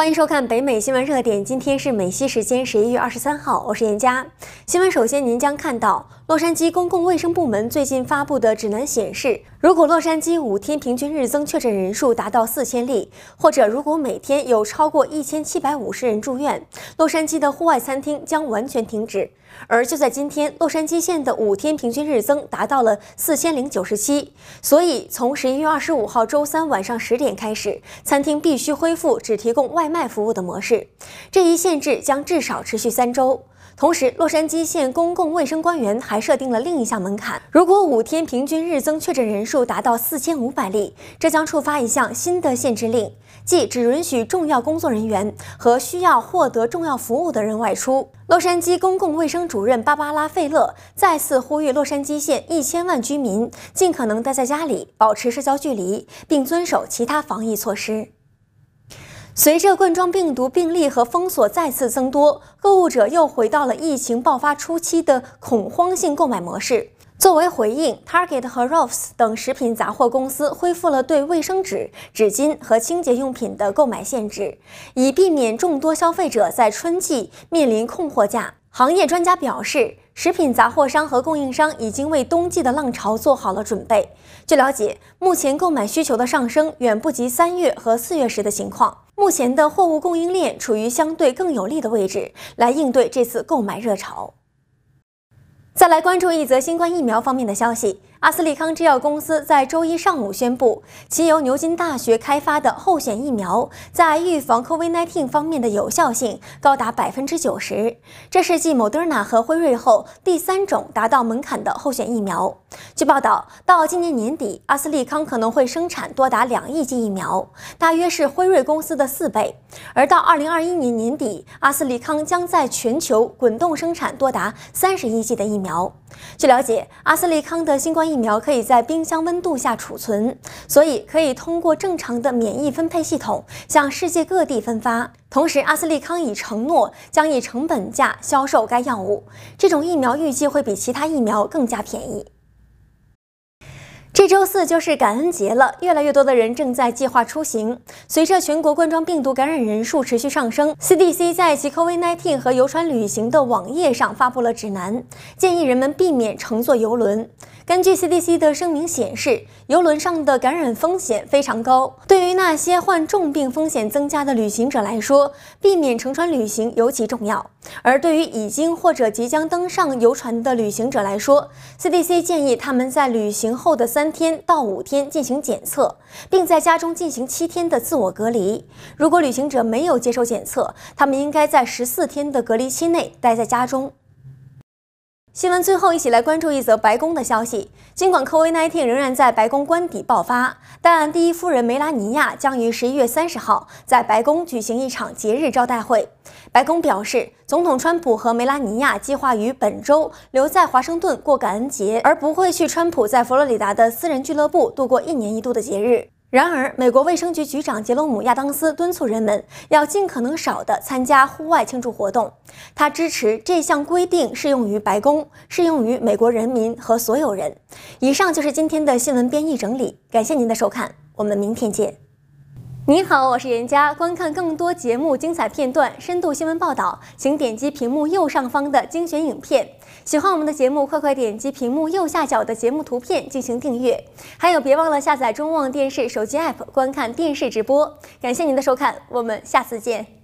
欢迎收看北美新闻热点。今天是美西时间十一月二十三号，我是严佳。新闻首先，您将看到洛杉矶公共卫生部门最近发布的指南显示，如果洛杉矶五天平均日增确诊人数达到四千例，或者如果每天有超过一千七百五十人住院，洛杉矶的户外餐厅将完全停止。而就在今天，洛杉矶县的五天平均日增达到了四千零九十七，所以从十一月二十五号周三晚上十点开始，餐厅必须恢复只提供外卖服务的模式。这一限制将至少持续三周。同时，洛杉矶县公共卫生官员还设定了另一项门槛：如果五天平均日增确诊人数达到四千五百例，这将触发一项新的限制令，即只允许重要工作人员和需要获得重要服务的人外出。洛杉矶公共卫生主任芭芭拉·费勒再次呼吁洛杉矶县一千万居民尽可能待在家里，保持社交距离，并遵守其他防疫措施。随着冠状病毒病例和封锁再次增多，购物者又回到了疫情爆发初期的恐慌性购买模式。作为回应，Target 和 Ross 等食品杂货公司恢复了对卫生纸、纸巾和清洁用品的购买限制，以避免众多消费者在春季面临控货价。行业专家表示，食品杂货商和供应商已经为冬季的浪潮做好了准备。据了解，目前购买需求的上升远不及三月和四月时的情况。目前的货物供应链处于相对更有利的位置，来应对这次购买热潮。再来关注一则新冠疫苗方面的消息。阿斯利康制药公司在周一上午宣布，其由牛津大学开发的候选疫苗在预防 COVID-19 方面的有效性高达百分之九十。这是继莫德纳和辉瑞后第三种达到门槛的候选疫苗。据报道，到今年年底，阿斯利康可能会生产多达两亿剂疫苗，大约是辉瑞公司的四倍。而到二零二一年年底，阿斯利康将在全球滚动生产多达三十亿剂的疫苗。据了解，阿斯利康的新冠疫苗可以在冰箱温度下储存，所以可以通过正常的免疫分配系统向世界各地分发。同时，阿斯利康已承诺将以成本价销售该药物。这种疫苗预计会比其他疫苗更加便宜。这周四就是感恩节了，越来越多的人正在计划出行。随着全国冠状病毒感染人数持续上升，CDC 在其 COVID-19 和游船旅行的网页上发布了指南，建议人们避免乘坐游轮。根据 CDC 的声明显示，游轮上的感染风险非常高。对于那些患重病风险增加的旅行者来说，避免乘船旅行尤其重要。而对于已经或者即将登上游船的旅行者来说，CDC 建议他们在旅行后的三天到五天进行检测，并在家中进行七天的自我隔离。如果旅行者没有接受检测，他们应该在十四天的隔离期内待在家中。新闻最后，一起来关注一则白宫的消息。尽管 COVID-19 仍然在白宫官邸爆发，但第一夫人梅拉尼亚将于十一月三十号在白宫举行一场节日招待会。白宫表示，总统川普和梅拉尼亚计划于本周留在华盛顿过感恩节，而不会去川普在佛罗里达的私人俱乐部度过一年一度的节日。然而，美国卫生局局长杰罗姆·亚当斯敦促人们要尽可能少地参加户外庆祝活动。他支持这项规定适用于白宫，适用于美国人民和所有人。以上就是今天的新闻编译整理，感谢您的收看，我们明天见。您好，我是严佳。观看更多节目精彩片段、深度新闻报道，请点击屏幕右上方的精选影片。喜欢我们的节目，快快点击屏幕右下角的节目图片进行订阅。还有，别忘了下载中望电视手机 APP 观看电视直播。感谢您的收看，我们下次见。